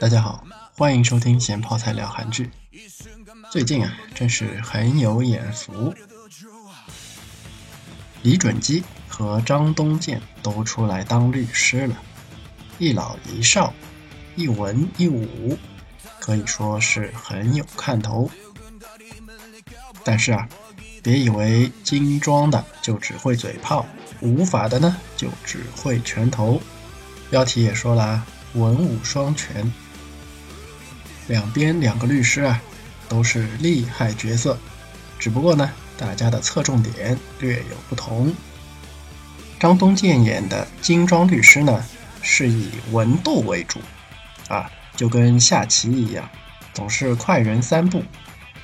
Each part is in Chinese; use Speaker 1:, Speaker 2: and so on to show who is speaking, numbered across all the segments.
Speaker 1: 大家好，欢迎收听咸泡菜聊韩剧。最近啊，真是很有眼福，李准基和张东健都出来当律师了，一老一少，一文一武，可以说是很有看头。但是啊，别以为精装的就只会嘴炮，武法的呢就只会拳头。标题也说了，文武双全。两边两个律师啊，都是厉害角色，只不过呢，大家的侧重点略有不同。张东健演的精装律师呢，是以文斗为主，啊，就跟下棋一样，总是快人三步，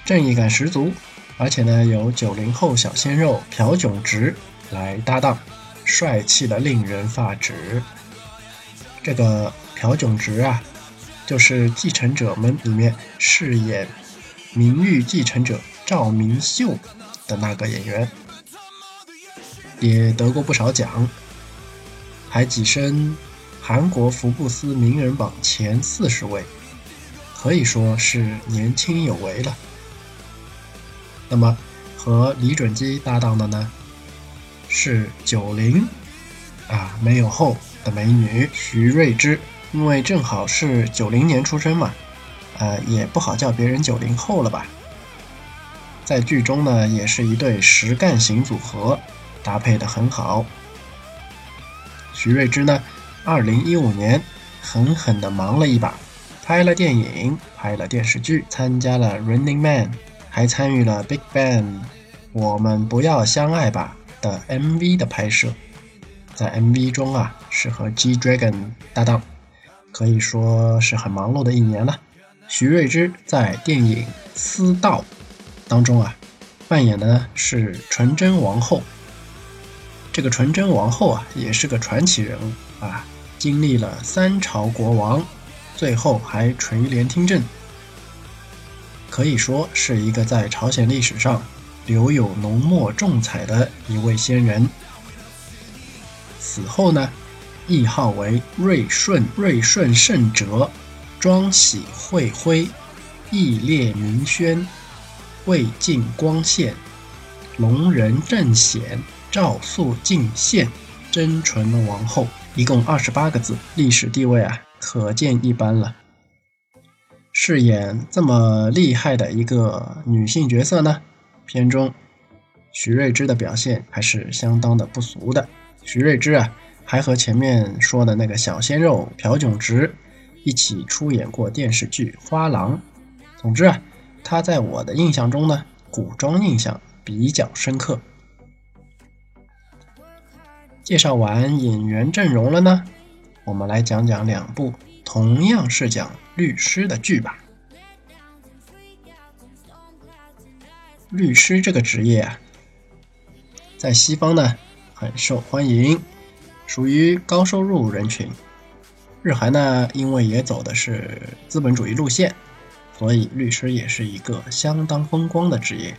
Speaker 1: 正义感十足，而且呢，有九零后小鲜肉朴炯植来搭档，帅气的令人发指。这个朴炯植啊。就是《继承者们》里面饰演名誉继承者赵明秀的那个演员，也得过不少奖，还跻身韩国福布斯名人榜前四十位，可以说是年轻有为了。那么和李准基搭档的呢，是九零啊没有后的美女徐瑞芝。因为正好是九零年出生嘛，呃，也不好叫别人九零后了吧。在剧中呢，也是一对实干型组合，搭配的很好。徐瑞芝呢，二零一五年狠狠的忙了一把，拍了电影，拍了电视剧，参加了《Running Man》，还参与了《Big Bang》我们不要相爱吧的 MV 的拍摄。在 MV 中啊，是和 G Dragon 搭档。可以说是很忙碌的一年了。徐瑞之在电影《私道》当中啊，扮演的是纯真王后。这个纯真王后啊，也是个传奇人物啊，经历了三朝国王，最后还垂帘听政，可以说是一个在朝鲜历史上留有浓墨重彩的一位仙人。死后呢？谥号为瑞顺，瑞顺圣哲，庄喜惠辉，义烈明轩，魏晋光宪，龙仁正显，赵肃敬献，真纯王后，一共二十八个字，历史地位啊，可见一斑了。饰演这么厉害的一个女性角色呢，片中徐瑞芝的表现还是相当的不俗的。徐瑞芝啊。还和前面说的那个小鲜肉朴炯植一起出演过电视剧《花郎》。总之啊，他在我的印象中呢，古装印象比较深刻。介绍完演员阵容了呢，我们来讲讲两部同样是讲律师的剧吧。律师这个职业啊，在西方呢很受欢迎。属于高收入人群，日韩呢，因为也走的是资本主义路线，所以律师也是一个相当风光的职业。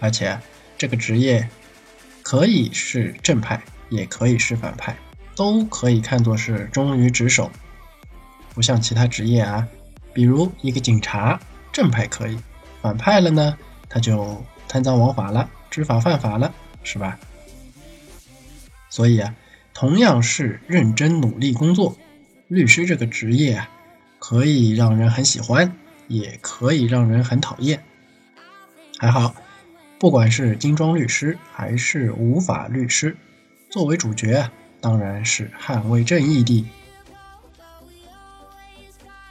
Speaker 1: 而且这个职业可以是正派，也可以是反派，都可以看作是忠于职守。不像其他职业啊，比如一个警察，正派可以，反派了呢，他就贪赃枉法了，知法犯法了，是吧？所以啊，同样是认真努力工作，律师这个职业啊，可以让人很喜欢，也可以让人很讨厌。还好，不管是精装律师还是无法律师，作为主角啊，当然是捍卫正义的。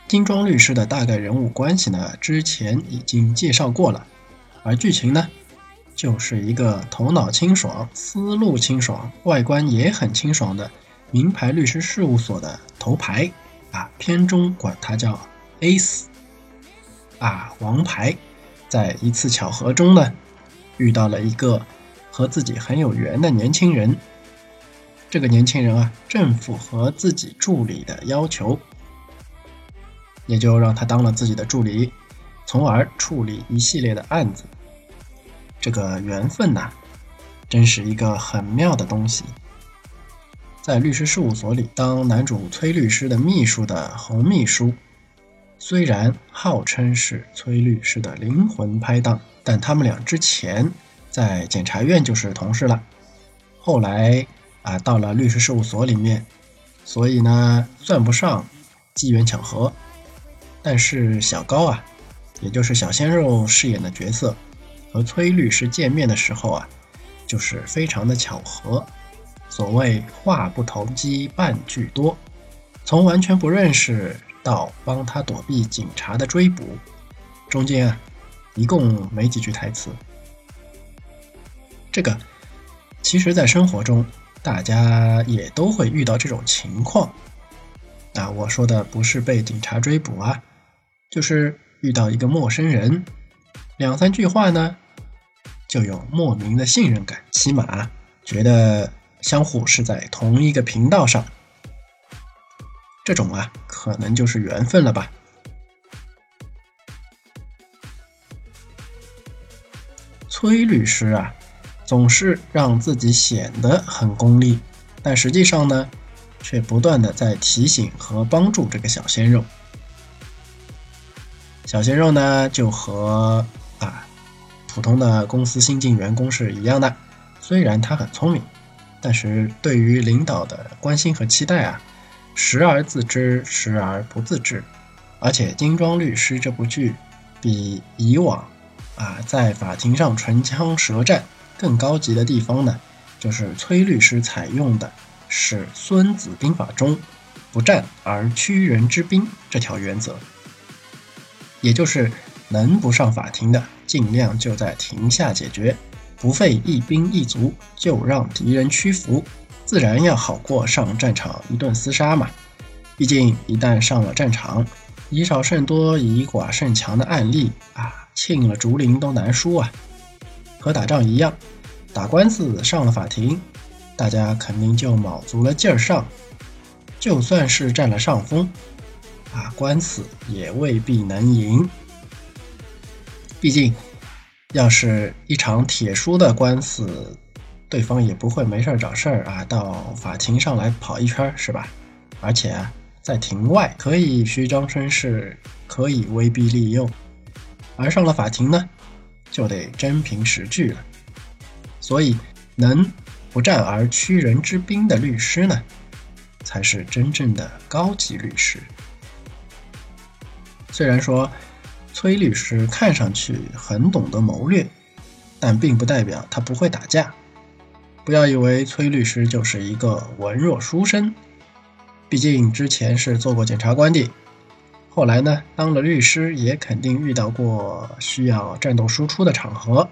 Speaker 1: 精装律师的大概人物关系呢，之前已经介绍过了，而剧情呢？就是一个头脑清爽、思路清爽、外观也很清爽的名牌律师事务所的头牌啊，片中管他叫 Ace 啊，王牌。在一次巧合中呢，遇到了一个和自己很有缘的年轻人。这个年轻人啊，正符合自己助理的要求，也就让他当了自己的助理，从而处理一系列的案子。这个缘分呐，真是一个很妙的东西。在律师事务所里当男主崔律师的秘书的洪秘书，虽然号称是崔律师的灵魂拍档，但他们俩之前在检察院就是同事了。后来啊，到了律师事务所里面，所以呢，算不上机缘巧合。但是小高啊，也就是小鲜肉饰演的角色，和崔律师见面的时候啊，就是非常的巧合。所谓话不投机半句多，从完全不认识到帮他躲避警察的追捕，中间啊，一共没几句台词。这个，其实，在生活中，大家也都会遇到这种情况。啊，我说的不是被警察追捕啊，就是遇到一个陌生人，两三句话呢，就有莫名的信任感，起码觉得。相互是在同一个频道上，这种啊，可能就是缘分了吧。崔律师啊，总是让自己显得很功利，但实际上呢，却不断的在提醒和帮助这个小鲜肉。小鲜肉呢，就和普通的公司新进员工是一样的，虽然他很聪明。但是对于领导的关心和期待啊，时而自知，时而不自知。而且《金装律师》这部剧比以往啊在法庭上唇枪舌战更高级的地方呢，就是崔律师采用的是《孙子兵法》中“不战而屈人之兵”这条原则，也就是能不上法庭的，尽量就在庭下解决。不费一兵一卒就让敌人屈服，自然要好过上战场一顿厮杀嘛。毕竟一旦上了战场，以少胜多、以寡胜强的案例啊，沁了竹林都难输啊。和打仗一样，打官司上了法庭，大家肯定就卯足了劲儿上。就算是占了上风，啊，官司也未必能赢。毕竟。要是一场铁输的官司，对方也不会没事找事儿啊，到法庭上来跑一圈，是吧？而且啊在庭外可以虚张声势，可以威逼利诱，而上了法庭呢，就得真凭实据了。所以，能不战而屈人之兵的律师呢，才是真正的高级律师。虽然说。崔律师看上去很懂得谋略，但并不代表他不会打架。不要以为崔律师就是一个文弱书生，毕竟之前是做过检察官的，后来呢当了律师，也肯定遇到过需要战斗输出的场合。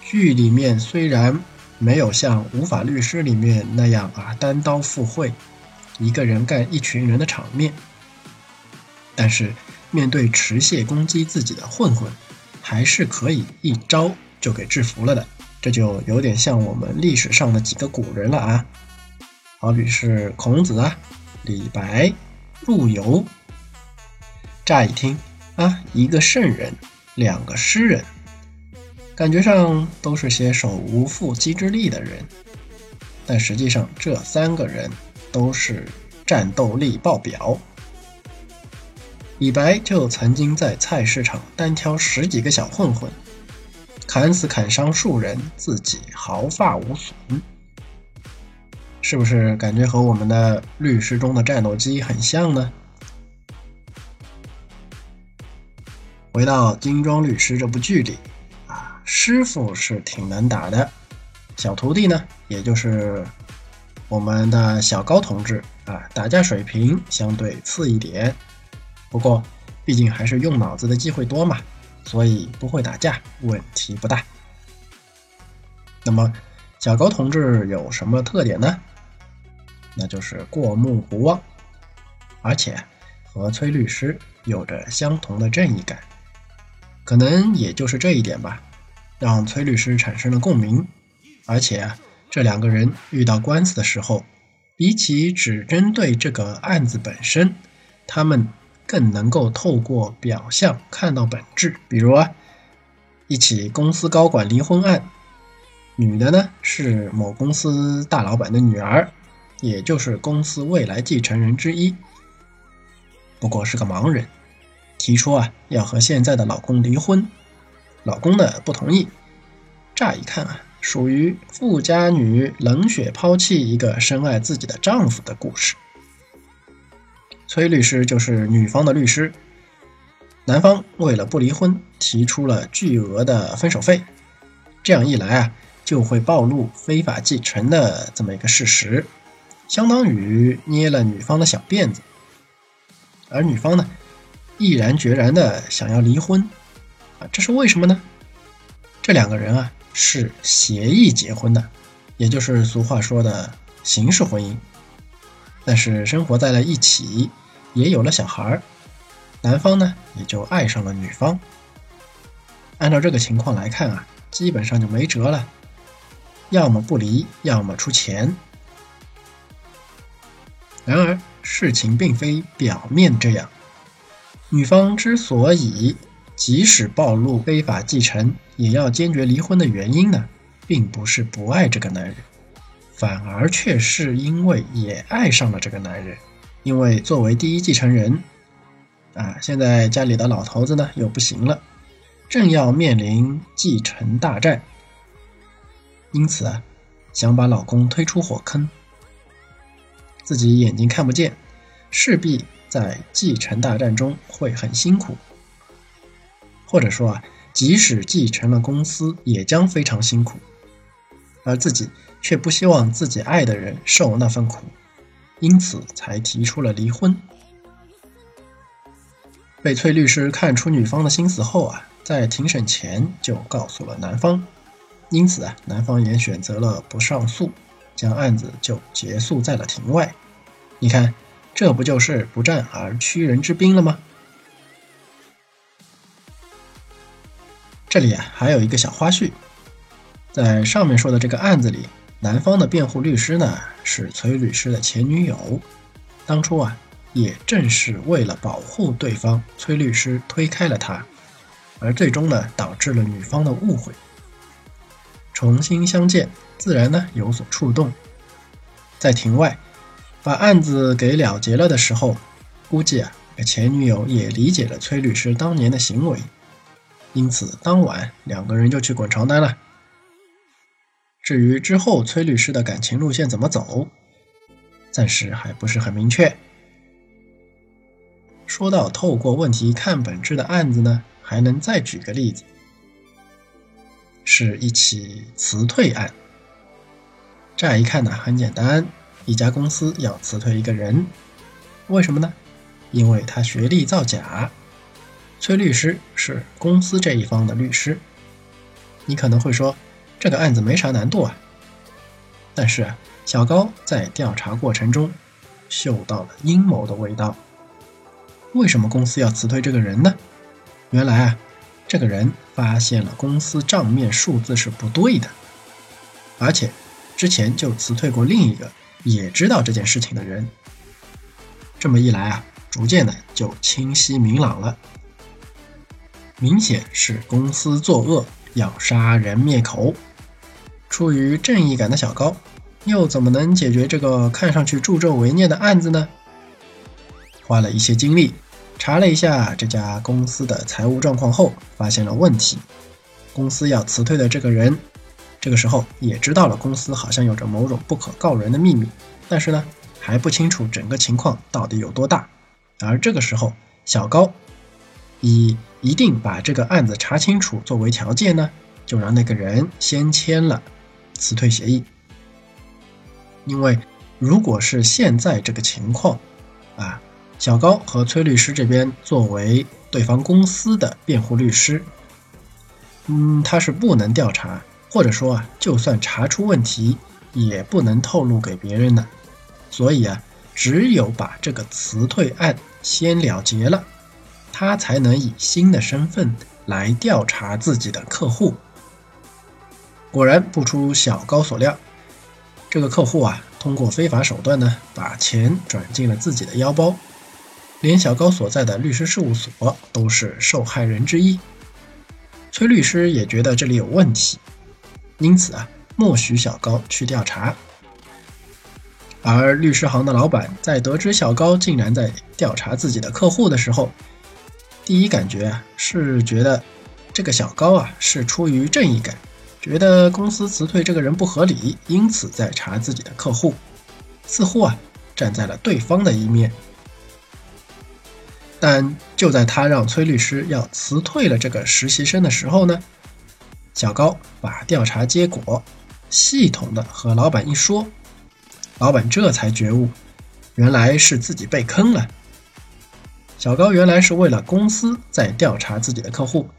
Speaker 1: 剧里面虽然没有像《无法律师》里面那样啊单刀赴会，一个人干一群人的场面，但是。面对持械攻击自己的混混，还是可以一招就给制服了的。这就有点像我们历史上的几个古人了啊，好比是孔子啊、李白、陆游。乍一听啊，一个圣人，两个诗人，感觉上都是些手无缚鸡之力的人，但实际上这三个人都是战斗力爆表。李白就曾经在菜市场单挑十几个小混混，砍死砍伤数人，自己毫发无损，是不是感觉和我们的律师中的战斗机很像呢？回到《金装律师》这部剧里，啊，师傅是挺能打的，小徒弟呢，也就是我们的小高同志啊，打架水平相对次一点。不过，毕竟还是用脑子的机会多嘛，所以不会打架问题不大。那么，小高同志有什么特点呢？那就是过目不忘，而且和崔律师有着相同的正义感。可能也就是这一点吧，让崔律师产生了共鸣。而且啊，这两个人遇到官司的时候，比起只针对这个案子本身，他们。更能够透过表象看到本质。比如啊，一起公司高管离婚案，女的呢是某公司大老板的女儿，也就是公司未来继承人之一。不过是个盲人，提出啊要和现在的老公离婚，老公呢不同意。乍一看啊，属于富家女冷血抛弃一个深爱自己的丈夫的故事。崔律师就是女方的律师，男方为了不离婚，提出了巨额的分手费。这样一来啊，就会暴露非法继承的这么一个事实，相当于捏了女方的小辫子。而女方呢，毅然决然的想要离婚，啊，这是为什么呢？这两个人啊是协议结婚的，也就是俗话说的形式婚姻。但是生活在了一起，也有了小孩儿，男方呢也就爱上了女方。按照这个情况来看啊，基本上就没辙了，要么不离，要么出钱。然而事情并非表面这样，女方之所以即使暴露非法继承，也要坚决离婚的原因呢，并不是不爱这个男人。反而却是因为也爱上了这个男人，因为作为第一继承人，啊，现在家里的老头子呢又不行了，正要面临继承大战，因此啊，想把老公推出火坑，自己眼睛看不见，势必在继承大战中会很辛苦，或者说啊，即使继承了公司，也将非常辛苦，而自己。却不希望自己爱的人受那份苦，因此才提出了离婚。被翠律师看出女方的心思后啊，在庭审前就告诉了男方，因此啊，男方也选择了不上诉，将案子就结束在了庭外。你看，这不就是不战而屈人之兵了吗？这里啊，还有一个小花絮，在上面说的这个案子里。男方的辩护律师呢是崔律师的前女友，当初啊也正是为了保护对方，崔律师推开了他，而最终呢导致了女方的误会。重新相见，自然呢有所触动，在庭外把案子给了结了的时候，估计啊前女友也理解了崔律师当年的行为，因此当晚两个人就去滚床单了。至于之后崔律师的感情路线怎么走，暂时还不是很明确。说到透过问题看本质的案子呢，还能再举个例子，是一起辞退案。乍一看呢，很简单，一家公司要辞退一个人，为什么呢？因为他学历造假。崔律师是公司这一方的律师，你可能会说。这个案子没啥难度啊，但是，小高在调查过程中嗅到了阴谋的味道。为什么公司要辞退这个人呢？原来啊，这个人发现了公司账面数字是不对的，而且之前就辞退过另一个也知道这件事情的人。这么一来啊，逐渐的就清晰明朗了，明显是公司作恶，要杀人灭口。出于正义感的小高，又怎么能解决这个看上去助纣为虐的案子呢？花了一些精力，查了一下这家公司的财务状况后，发现了问题。公司要辞退的这个人，这个时候也知道了公司好像有着某种不可告人的秘密，但是呢，还不清楚整个情况到底有多大。而这个时候，小高以一定把这个案子查清楚作为条件呢，就让那个人先签了。辞退协议，因为如果是现在这个情况，啊，小高和崔律师这边作为对方公司的辩护律师，嗯，他是不能调查，或者说啊，就算查出问题，也不能透露给别人的，所以啊，只有把这个辞退案先了结了，他才能以新的身份来调查自己的客户。果然不出小高所料，这个客户啊，通过非法手段呢，把钱转进了自己的腰包，连小高所在的律师事务所都是受害人之一。崔律师也觉得这里有问题，因此啊，默许小高去调查。而律师行的老板在得知小高竟然在调查自己的客户的时候，第一感觉啊是觉得这个小高啊是出于正义感，觉得公司辞退这个人不合理，因此在查自己的客户，似乎啊站在了对方的一面。但就在他让崔律师要辞退了这个实习生的时候呢，小高把调查结果系统的和老板一说。老板这才觉悟，原来是自己被坑了。小高原来是为了公司在调查自己的客户，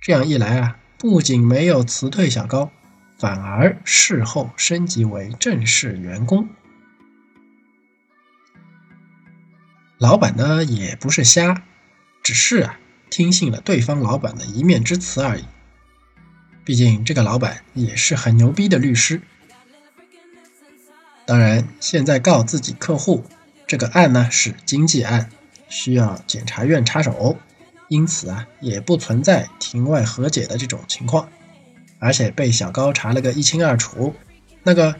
Speaker 1: 这样一来啊，不仅没有辞退小高，反而事后升级为正式员工。老板呢也不是瞎，只是啊听信了对方老板的一面之词而已。毕竟这个老板也是很牛逼的律师。当然，现在告自己客户这个案呢是经济案，需要检察院插手，因此啊也不存在庭外和解的这种情况，而且被小高查了个一清二楚。那个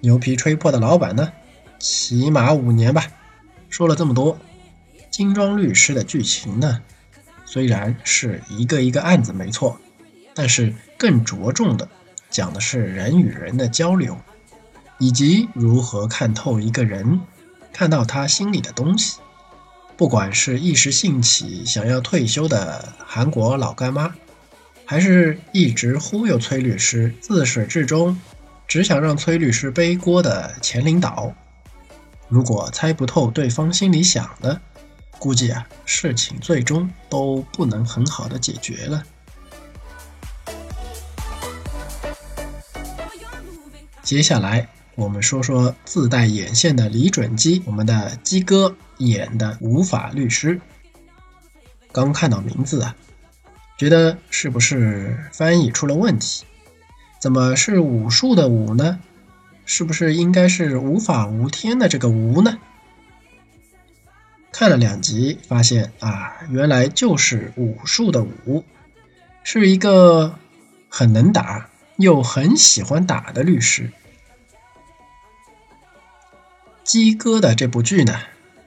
Speaker 1: 牛皮吹破的老板呢，起码五年吧。说了这么多，精装律师的剧情呢，虽然是一个一个案子没错，但是更着重的讲的是人与人的交流。以及如何看透一个人，看到他心里的东西。不管是一时兴起想要退休的韩国老干妈，还是一直忽悠崔律师，自始至终只想让崔律师背锅的前领导，如果猜不透对方心里想的，估计啊，事情最终都不能很好的解决了。接下来。我们说说自带眼线的李准基，我们的鸡哥演的无法律师。刚看到名字啊，觉得是不是翻译出了问题？怎么是武术的武呢？是不是应该是无法无天的这个无呢？看了两集，发现啊，原来就是武术的武，是一个很能打又很喜欢打的律师。鸡哥的这部剧呢，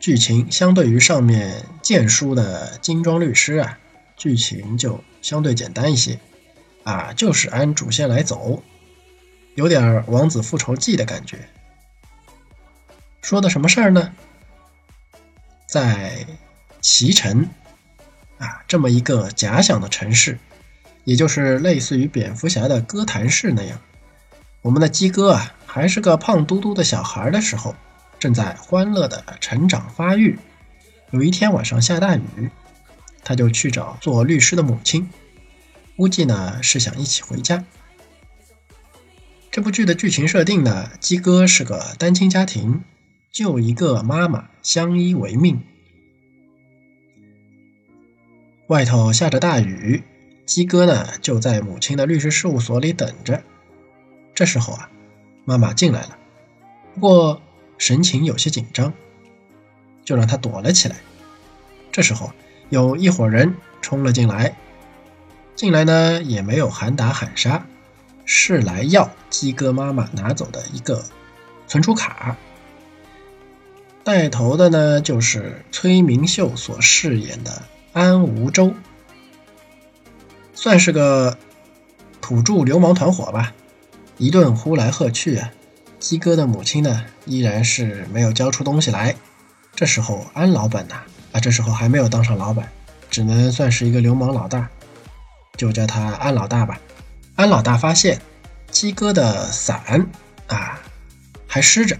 Speaker 1: 剧情相对于上面剑书的精装律师啊，剧情就相对简单一些，啊，就是按主线来走，有点王子复仇记的感觉。说的什么事儿呢？在齐城啊，这么一个假想的城市，也就是类似于蝙蝠侠的哥谭市那样，我们的鸡哥啊，还是个胖嘟嘟的小孩的时候。正在欢乐的成长发育。有一天晚上下大雨，他就去找做律师的母亲，估计呢是想一起回家。这部剧的剧情设定呢，鸡哥是个单亲家庭，就一个妈妈相依为命。外头下着大雨，鸡哥呢就在母亲的律师事务所里等着。这时候啊，妈妈进来了，不过。神情有些紧张，就让他躲了起来。这时候，有一伙人冲了进来，进来呢也没有喊打喊杀，是来要鸡哥妈妈拿走的一个存储卡。带头的呢就是崔明秀所饰演的安无舟，算是个土著流氓团伙吧，一顿呼来喝去啊。鸡哥的母亲呢，依然是没有交出东西来。这时候安老板呢，啊，这时候还没有当上老板，只能算是一个流氓老大，就叫他安老大吧。安老大发现鸡哥的伞啊还湿着，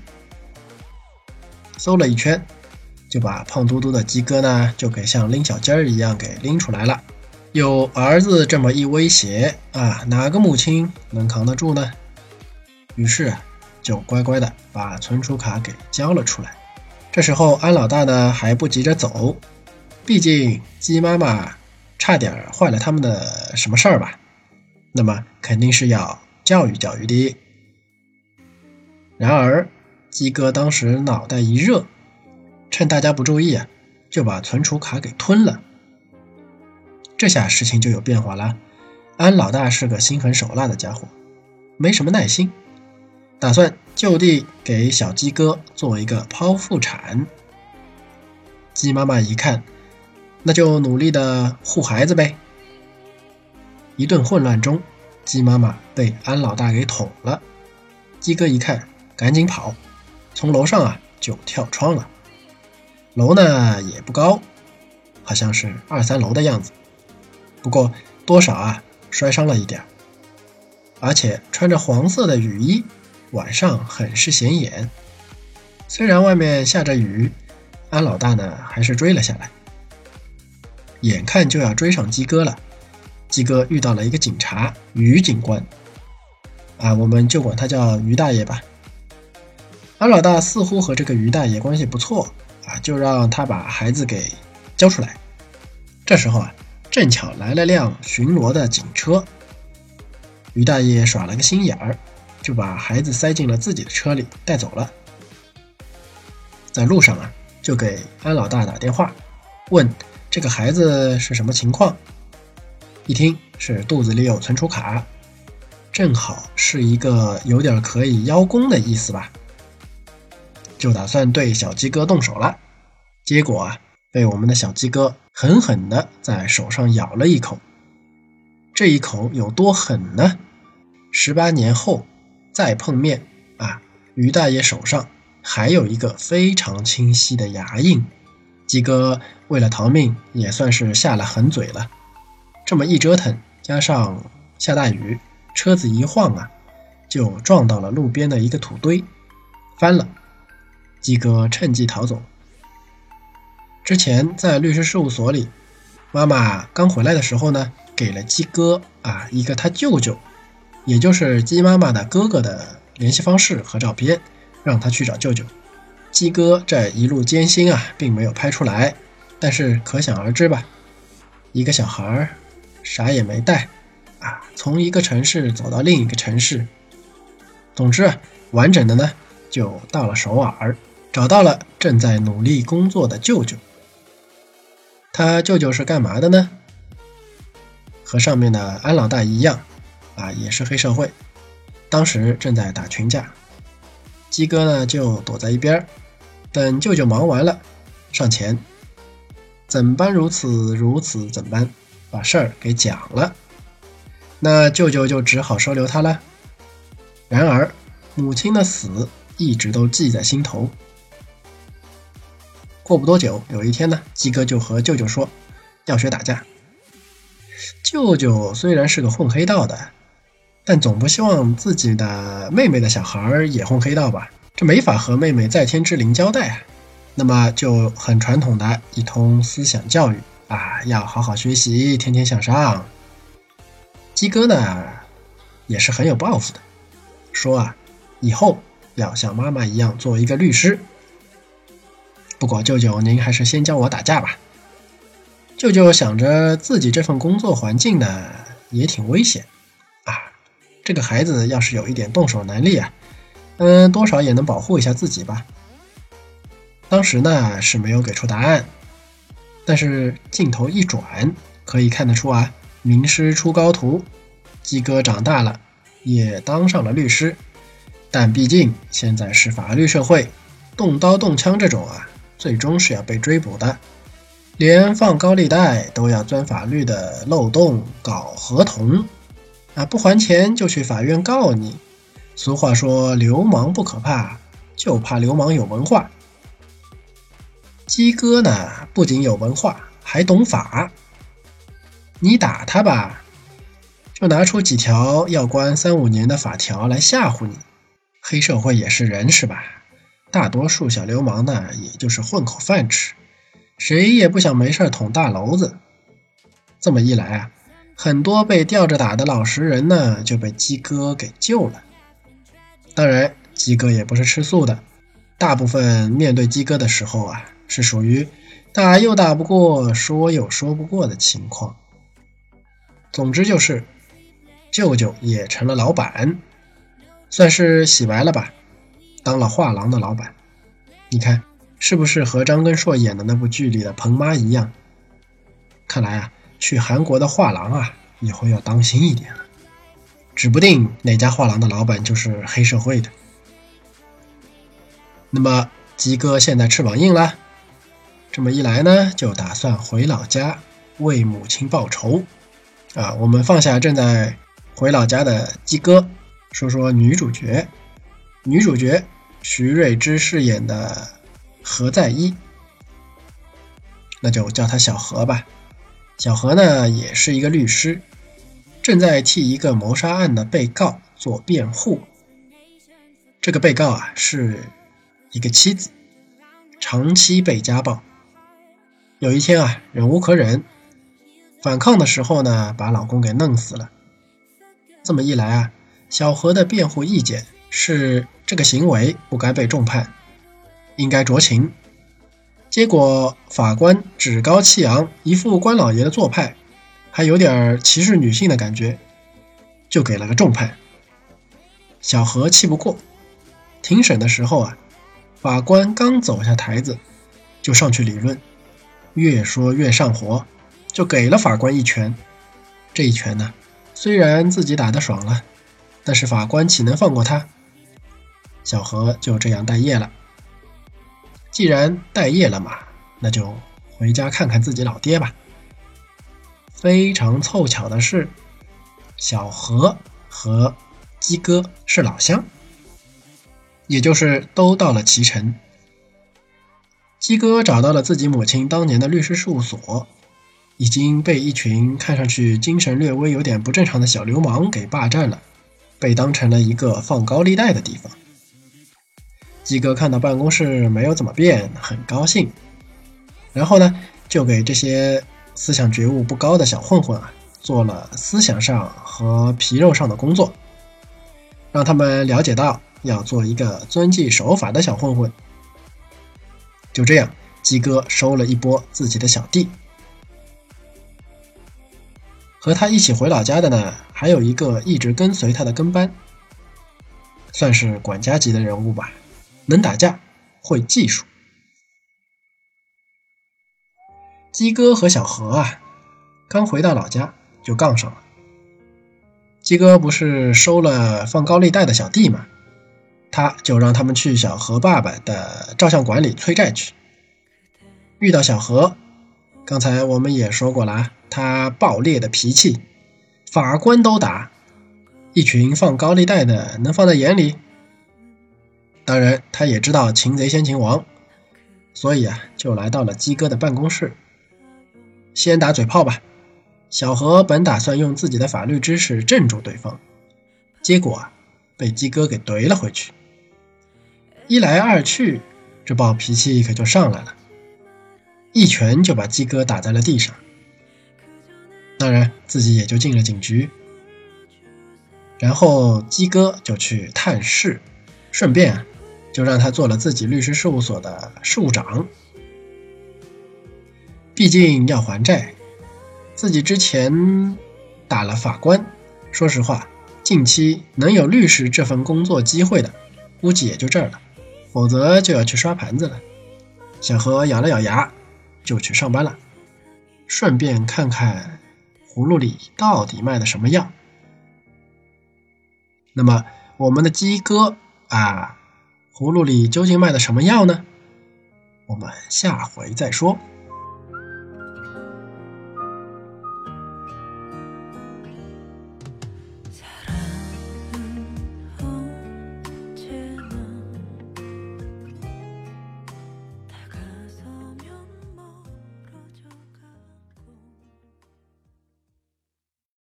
Speaker 1: 搜了一圈，就把胖嘟嘟的鸡哥呢，就给像拎小鸡儿一样给拎出来了。有儿子这么一威胁啊，哪个母亲能扛得住呢？于是。啊就乖乖的把存储卡给交了出来。这时候安老大呢还不急着走，毕竟鸡妈妈差点坏了他们的什么事儿吧？那么肯定是要教育教育的。然而鸡哥当时脑袋一热，趁大家不注意啊，就把存储卡给吞了。这下事情就有变化了。安老大是个心狠手辣的家伙，没什么耐心。打算就地给小鸡哥做一个剖腹产。鸡妈妈一看，那就努力的护孩子呗。一顿混乱中，鸡妈妈被安老大给捅了。鸡哥一看，赶紧跑，从楼上啊就跳窗了。楼呢也不高，好像是二三楼的样子。不过多少啊摔伤了一点，而且穿着黄色的雨衣，晚上很是显眼。虽然外面下着雨，安老大呢还是追了下来。眼看就要追上鸡哥了，鸡哥遇到了一个警察于警官，啊，我们就管他叫于大爷吧。安老大似乎和这个于大爷关系不错。啊，就让他把孩子给交出来。这时候啊，正巧来了辆巡逻的警车。于大爷耍了个心眼儿，就把孩子塞进了自己的车里带走了。在路上啊，就给安老大打电话，问这个孩子是什么情况。一听是肚子里有存储卡，正好是一个有点可以邀功的意思吧。就打算对小鸡哥动手了，结果啊，被我们的小鸡哥狠狠的在手上咬了一口。这一口有多狠呢？十八年后再碰面啊，于大爷手上还有一个非常清晰的牙印。鸡哥为了逃命，也算是下了狠嘴了。这么一折腾，加上下大雨，车子一晃啊，就撞到了路边的一个土堆，翻了。鸡哥趁机逃走。之前在律师事务所里，妈妈刚回来的时候呢，给了鸡哥啊一个他舅舅，也就是鸡妈妈的哥哥的联系方式和照片，让他去找舅舅。鸡哥这一路艰辛啊，并没有拍出来，但是可想而知吧，一个小孩儿啥也没带啊，从一个城市走到另一个城市，总之完整的呢，就到了首尔。找到了正在努力工作的舅舅。他舅舅是干嘛的呢？和上面的安老大一样，啊，也是黑社会。当时正在打群架，鸡哥呢就躲在一边，等舅舅忙完了，上前，怎般如此，如此怎般，把事儿给讲了。那舅舅就只好收留他了。然而，母亲的死一直都记在心头。过不多久，有一天呢，鸡哥就和舅舅说要学打架。舅舅虽然是个混黑道的，但总不希望自己的妹妹的小孩也混黑道吧？这没法和妹妹在天之灵交代啊。那么就很传统的一通思想教育啊，要好好学习，天天向上。鸡哥呢也是很有抱负的，说啊，以后要像妈妈一样做一个律师。不过，舅舅，您还是先教我打架吧。舅舅想着自己这份工作环境呢，也挺危险。这个孩子要是有一点动手能力啊，嗯，多少也能保护一下自己吧。当时呢是没有给出答案，但是镜头一转，可以看得出啊，名师出高徒，鸡哥长大了，也当上了律师。但毕竟现在是法律社会，动刀动枪这种啊。最终是要被追捕的，连放高利贷都要钻法律的漏洞搞合同，啊，不还钱就去法院告你。俗话说，流氓不可怕，就怕流氓有文化。鸡哥呢，不仅有文化，还懂法。你打他吧，就拿出几条要关三五年的法条来吓唬你。黑社会也是人，是吧？大多数小流氓呢，也就是混口饭吃，谁也不想没事捅大娄子。这么一来啊，很多被吊着打的老实人呢，就被鸡哥给救了。当然，鸡哥也不是吃素的，大部分面对鸡哥的时候啊，是属于打又打不过，说又说不过的情况。总之就是，舅舅也成了老板，算是洗白了吧。当了画廊的老板，你看是不是和张根硕演的那部剧里的彭妈一样？看来啊，去韩国的画廊啊，以后要当心一点了，指不定哪家画廊的老板就是黑社会的。那么鸡哥现在翅膀硬了，这么一来呢，就打算回老家为母亲报仇。啊，我们放下正在回老家的鸡哥，说说女主角。女主角徐瑞芝饰演的何在一，那就叫她小何吧。小何呢，也是一个律师，正在替一个谋杀案的被告做辩护。这个被告啊，是一个妻子，长期被家暴。有一天啊，忍无可忍，反抗的时候呢，把老公给弄死了。这么一来啊，小何的辩护意见是。这个行为不该被重判，应该酌情。结果法官趾高气扬，一副官老爷的做派，还有点歧视女性的感觉，就给了个重判。小何气不过，庭审的时候啊，法官刚走下台子，就上去理论，越说越上火，就给了法官一拳。这一拳呢，虽然自己打得爽了，但是法官岂能放过他？小何就这样待业了。既然待业了嘛，那就回家看看自己老爹吧。非常凑巧的是，小何和鸡哥是老乡，也就是都到了脐橙。鸡哥找到了自己母亲当年的律师事务所，已经被一群看上去精神略微有点不正常的小流氓给霸占了，被当成了一个放高利贷的地方。鸡哥看到办公室没有怎么变，很高兴。然后呢，就给这些思想觉悟不高的小混混啊，做了思想上和皮肉上的工作，让他们了解到要做一个遵纪守法的小混混。就这样，鸡哥收了一波自己的小弟。和他一起回老家的呢，还有一个一直跟随他的跟班，算是管家级的人物吧。能打架，会技术。鸡哥和小何啊，刚回到老家就杠上了。鸡哥不是收了放高利贷的小弟吗？他就让他们去小何爸爸的照相馆里催债去。遇到小何，刚才我们也说过了，他暴烈的脾气，法官都打，一群放高利贷的能放在眼里？当然，他也知道擒贼先擒王，所以啊，就来到了鸡哥的办公室，先打嘴炮吧。小何本打算用自己的法律知识镇住对方，结果啊，被鸡哥给怼了回去。一来二去，这暴脾气可就上来了，一拳就把鸡哥打在了地上。当然，自己也就进了警局。然后鸡哥就去探视，顺便啊。就让他做了自己律师事务所的事务长，毕竟要还债，自己之前打了法官，说实话，近期能有律师这份工作机会的，估计也就这儿了，否则就要去刷盘子了。小何咬了咬牙，就去上班了，顺便看看葫芦里到底卖的什么药。那么我们的鸡哥啊。葫芦里究竟卖的什么药呢？我们下回再说。